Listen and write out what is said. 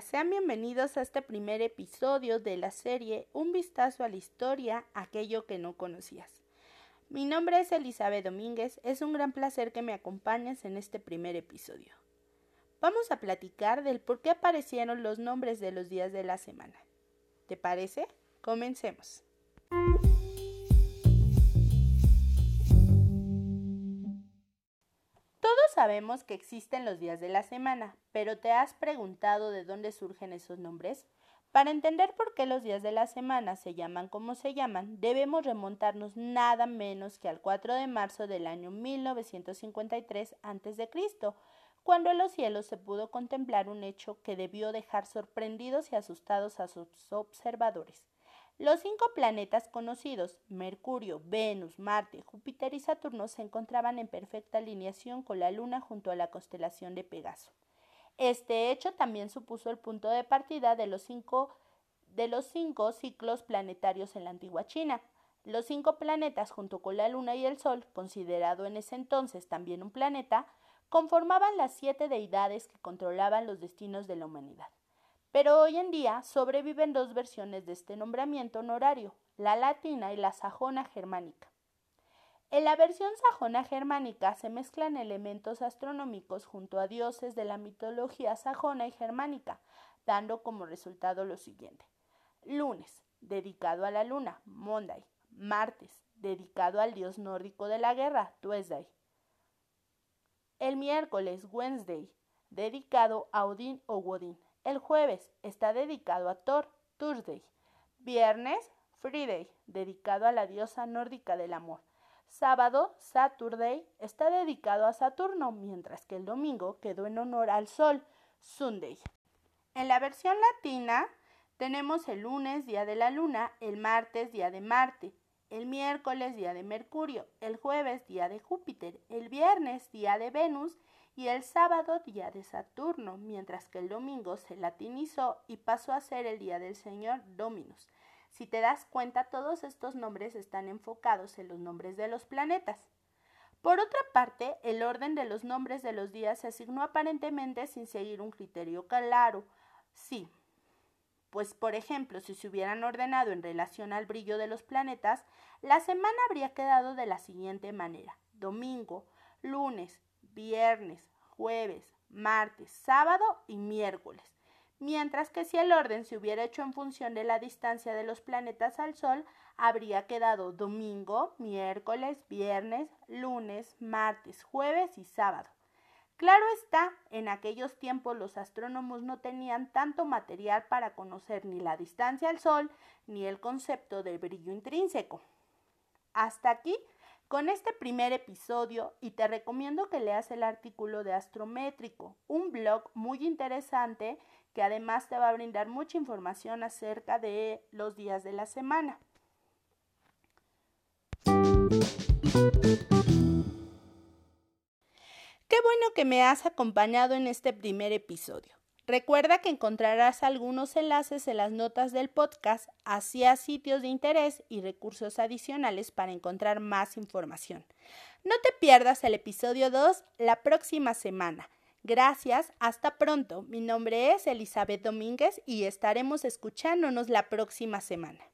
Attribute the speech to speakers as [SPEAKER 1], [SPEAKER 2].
[SPEAKER 1] Sean bienvenidos a este primer episodio de la serie Un vistazo a la historia, aquello que no conocías. Mi nombre es Elizabeth Domínguez, es un gran placer que me acompañes en este primer episodio. Vamos a platicar del por qué aparecieron los nombres de los días de la semana. ¿Te parece? Comencemos. Sabemos que existen los días de la semana, pero ¿te has preguntado de dónde surgen esos nombres? Para entender por qué los días de la semana se llaman como se llaman, debemos remontarnos nada menos que al 4 de marzo del año 1953 a.C., cuando en los cielos se pudo contemplar un hecho que debió dejar sorprendidos y asustados a sus observadores. Los cinco planetas conocidos, Mercurio, Venus, Marte, Júpiter y Saturno, se encontraban en perfecta alineación con la Luna junto a la constelación de Pegaso. Este hecho también supuso el punto de partida de los cinco, de los cinco ciclos planetarios en la antigua China. Los cinco planetas, junto con la Luna y el Sol, considerado en ese entonces también un planeta, conformaban las siete deidades que controlaban los destinos de la humanidad. Pero hoy en día sobreviven dos versiones de este nombramiento honorario, la latina y la sajona germánica. En la versión sajona germánica se mezclan elementos astronómicos junto a dioses de la mitología sajona y germánica, dando como resultado lo siguiente. Lunes, dedicado a la luna, Monday. Martes, dedicado al dios nórdico de la guerra, Tuesday. El miércoles, Wednesday, dedicado a Odín o Wodin. El jueves está dedicado a Thor, Thursday. Viernes, Friday, dedicado a la diosa nórdica del amor. Sábado, Saturday, está dedicado a Saturno, mientras que el domingo quedó en honor al Sol, Sunday. En la versión latina tenemos el lunes, día de la luna, el martes, día de Marte, el miércoles, día de Mercurio, el jueves, día de Júpiter, el viernes, día de Venus y el sábado día de Saturno, mientras que el domingo se latinizó y pasó a ser el día del Señor Dominus. Si te das cuenta, todos estos nombres están enfocados en los nombres de los planetas. Por otra parte, el orden de los nombres de los días se asignó aparentemente sin seguir un criterio claro. Sí, pues por ejemplo, si se hubieran ordenado en relación al brillo de los planetas, la semana habría quedado de la siguiente manera. Domingo, lunes, viernes, jueves, martes, sábado y miércoles. Mientras que si el orden se hubiera hecho en función de la distancia de los planetas al Sol, habría quedado domingo, miércoles, viernes, lunes, martes, jueves y sábado. Claro está, en aquellos tiempos los astrónomos no tenían tanto material para conocer ni la distancia al Sol ni el concepto de brillo intrínseco. Hasta aquí con este primer episodio y te recomiendo que leas el artículo de Astrométrico, un blog muy interesante que además te va a brindar mucha información acerca de los días de la semana. Qué bueno que me has acompañado en este primer episodio. Recuerda que encontrarás algunos enlaces en las notas del podcast hacia sitios de interés y recursos adicionales para encontrar más información. No te pierdas el episodio 2 la próxima semana. Gracias, hasta pronto. Mi nombre es Elizabeth Domínguez y estaremos escuchándonos la próxima semana.